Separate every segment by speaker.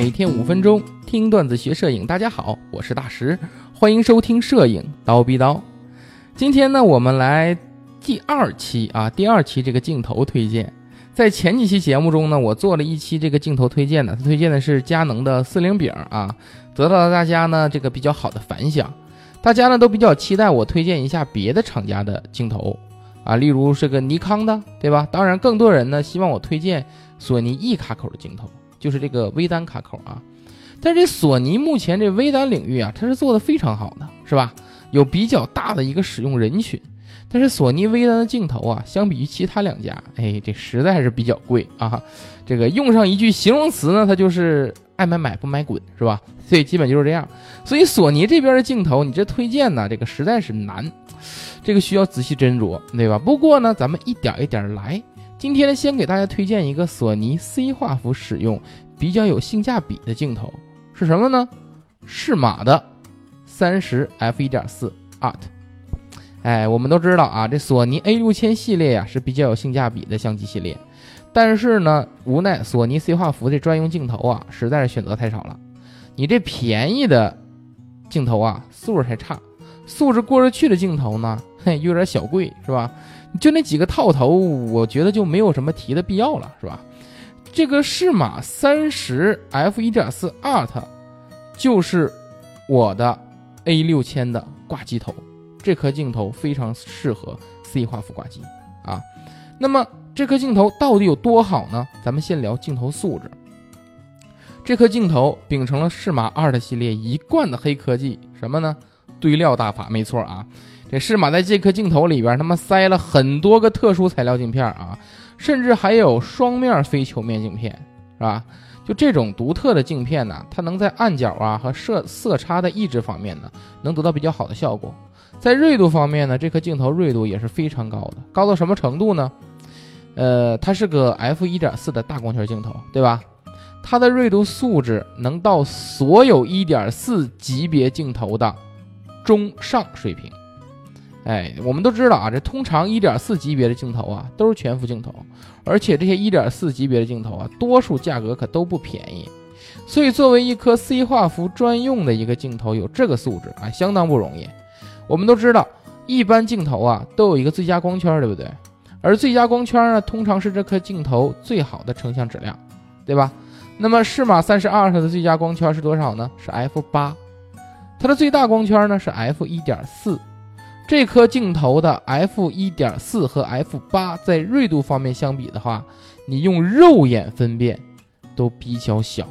Speaker 1: 每天五分钟听段子学摄影。大家好，我是大石，欢迎收听摄影刀逼刀。今天呢，我们来第二期啊，第二期这个镜头推荐。在前几期节目中呢，我做了一期这个镜头推荐的，他推荐的是佳能的四零饼啊，得到了大家呢这个比较好的反响。大家呢都比较期待我推荐一下别的厂家的镜头啊，例如这个尼康的，对吧？当然，更多人呢希望我推荐索尼 E 卡口的镜头。就是这个微单卡口啊，但这索尼目前这微单领域啊，它是做的非常好的，是吧？有比较大的一个使用人群。但是索尼微单的镜头啊，相比于其他两家，哎，这实在是比较贵啊。这个用上一句形容词呢，它就是爱买买不买滚，是吧？所以基本就是这样。所以索尼这边的镜头，你这推荐呢，这个实在是难，这个需要仔细斟酌，对吧？不过呢，咱们一点一点来。今天，先给大家推荐一个索尼 C 画幅使用比较有性价比的镜头，是什么呢？适马的三十 f 一点四 art。哎，我们都知道啊，这索尼 A 六千系列呀是比较有性价比的相机系列，但是呢，无奈索尼 C 画幅的专用镜头啊，实在是选择太少了。你这便宜的镜头啊，素质太差，素质过得去的镜头呢，嘿，有点小贵，是吧？就那几个套头，我觉得就没有什么提的必要了，是吧？这个适马三十 f 一点四 art 就是我的 A 六千的挂机头，这颗镜头非常适合 C 画幅挂机啊。那么这颗镜头到底有多好呢？咱们先聊镜头素质。这颗镜头秉承了适马 art 系列一贯的黑科技，什么呢？堆料大法，没错啊。这适马在这颗镜头里边，他妈塞了很多个特殊材料镜片啊，甚至还有双面非球面镜片，是吧？就这种独特的镜片呢，它能在暗角啊和色色差的抑制方面呢，能得到比较好的效果。在锐度方面呢，这颗镜头锐度也是非常高的，高到什么程度呢？呃，它是个 f 一点四的大光圈镜头，对吧？它的锐度素质能到所有一点四级别镜头的中上水平。哎，我们都知道啊，这通常一点四级别的镜头啊，都是全幅镜头，而且这些一点四级别的镜头啊，多数价格可都不便宜。所以，作为一颗 C 画幅专用的一个镜头，有这个素质啊，相当不容易。我们都知道，一般镜头啊，都有一个最佳光圈，对不对？而最佳光圈呢，通常是这颗镜头最好的成像质量，对吧？那么适马三十二它的最佳光圈是多少呢？是 f 八，它的最大光圈呢是 f 一点四。这颗镜头的 f 一点四和 f 八在锐度方面相比的话，你用肉眼分辨都比较小，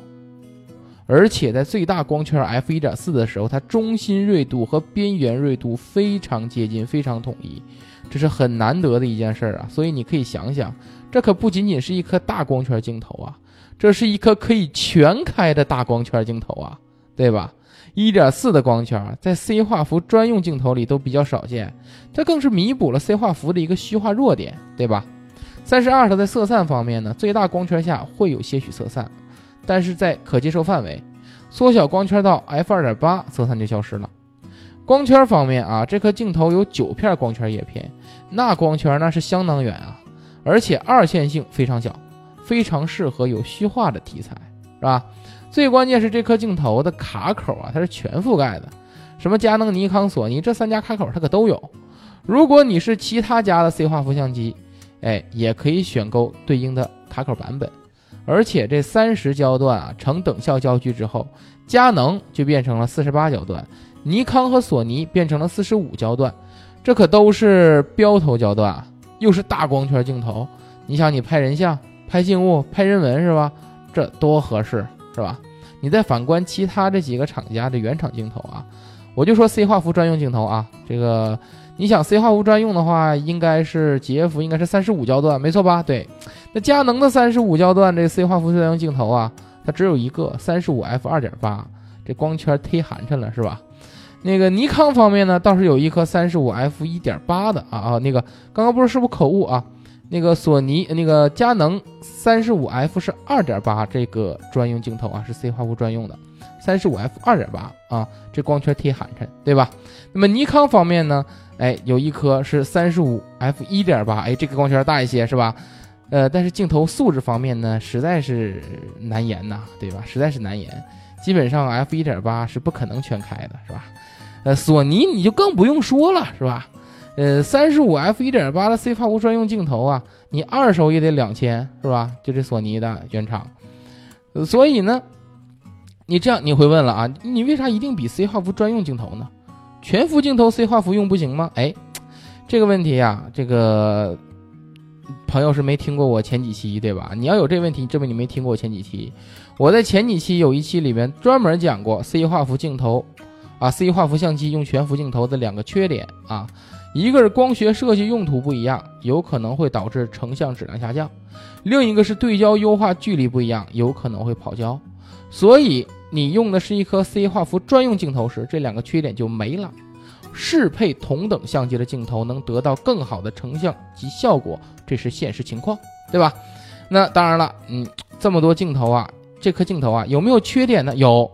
Speaker 1: 而且在最大光圈 f 一点四的时候，它中心锐度和边缘锐度非常接近，非常统一，这是很难得的一件事儿啊！所以你可以想想，这可不仅仅是一颗大光圈镜头啊，这是一颗可以全开的大光圈镜头啊，对吧？一点四的光圈在 C 画幅专用镜头里都比较少见，它更是弥补了 C 画幅的一个虚化弱点，对吧？三十二它在色散方面呢，最大光圈下会有些许色散，但是在可接受范围，缩小光圈到 f 二点八，色散就消失了。光圈方面啊，这颗镜头有九片光圈叶片，那光圈那是相当远啊，而且二线性非常小，非常适合有虚化的题材，是吧？最关键是这颗镜头的卡口啊，它是全覆盖的，什么佳能、尼康、索尼这三家卡口它可都有。如果你是其他家的 C 画幅相机，哎，也可以选购对应的卡口版本。而且这三十焦段啊，成等效焦距之后，佳能就变成了四十八焦段，尼康和索尼变成了四十五焦段，这可都是标头焦段，又是大光圈镜头。你想，你拍人像、拍静物、拍人文是吧？这多合适！是吧？你再反观其他这几个厂家的原厂镜头啊，我就说 C 画幅专用镜头啊，这个你想 C 画幅专用的话，应该是 G F 应该是三十五焦段，没错吧？对，那佳能的三十五焦段这 C 画幅专用镜头啊，它只有一个三十五 F 二点八，这光圈忒寒碜了，是吧？那个尼康方面呢，倒是有一颗三十五 F 一点八的啊啊，那个刚刚不是是不是口误啊？那个索尼那个佳能三十五 F 是二点八这个专用镜头啊，是 C 画幅专用的，三十五 F 二点八啊，这光圈忒寒碜，对吧？那么尼康方面呢，哎，有一颗是三十五 F 一点八，哎，这个光圈大一些是吧？呃，但是镜头素质方面呢，实在是难言呐，对吧？实在是难言，基本上 f 一点八是不可能全开的，是吧？呃，索尼你就更不用说了，是吧？呃，三十五 f 一点八的 C 画幅专用镜头啊，你二手也得两千，是吧？就这索尼的原厂，所以呢，你这样你会问了啊，你为啥一定比 C 画幅专用镜头呢？全幅镜头 C 画幅用不行吗？哎，这个问题呀，这个。朋友是没听过我前几期对吧？你要有这问题，证明你没听过我前几期。我在前几期有一期里面专门讲过 C 画幅镜头，啊，C 画幅相机用全幅镜头的两个缺点啊，一个是光学设计用途不一样，有可能会导致成像质量下降；另一个是对焦优化距离不一样，有可能会跑焦。所以你用的是一颗 C 画幅专用镜头时，这两个缺点就没了。适配同等相机的镜头，能得到更好的成像及效果，这是现实情况，对吧？那当然了，嗯，这么多镜头啊，这颗镜头啊，有没有缺点呢？有，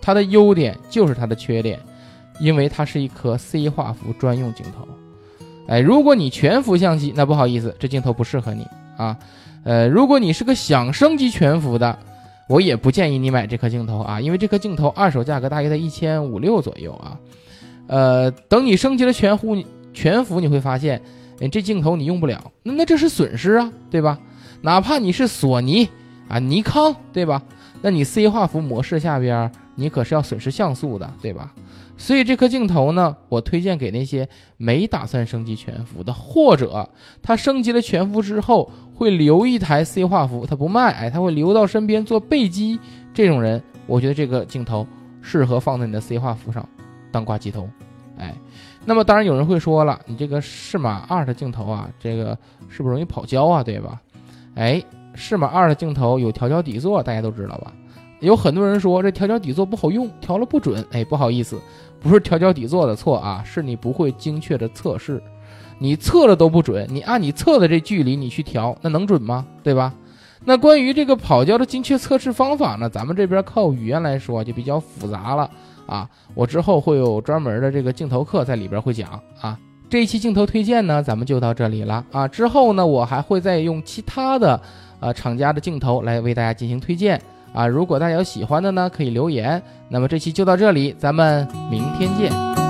Speaker 1: 它的优点就是它的缺点，因为它是一颗 C 画幅专用镜头。哎，如果你全幅相机，那不好意思，这镜头不适合你啊。呃，如果你是个想升级全幅的，我也不建议你买这颗镜头啊，因为这颗镜头二手价格大约在一千五六左右啊。呃，等你升级了全幅，全幅你会发现，哎，这镜头你用不了，那那这是损失啊，对吧？哪怕你是索尼啊、尼康，对吧？那你 C 画幅模式下边，你可是要损失像素的，对吧？所以这颗镜头呢，我推荐给那些没打算升级全幅的，或者他升级了全幅之后会留一台 C 画幅，他不卖，哎，他会留到身边做备机，这种人，我觉得这个镜头适合放在你的 C 画幅上。当挂机头，哎，那么当然有人会说了，你这个适马二的镜头啊，这个是不是容易跑焦啊？对吧？哎，适马二的镜头有调焦底座，大家都知道吧？有很多人说这调焦底座不好用，调了不准。哎，不好意思，不是调焦底座的错啊，是你不会精确的测试，你测了都不准，你按你测的这距离你去调，那能准吗？对吧？那关于这个跑焦的精确测试方法呢，咱们这边靠语言来说就比较复杂了。啊，我之后会有专门的这个镜头课在里边会讲啊。这一期镜头推荐呢，咱们就到这里了啊。之后呢，我还会再用其他的呃厂家的镜头来为大家进行推荐啊。如果大家有喜欢的呢，可以留言。那么这期就到这里，咱们明天见。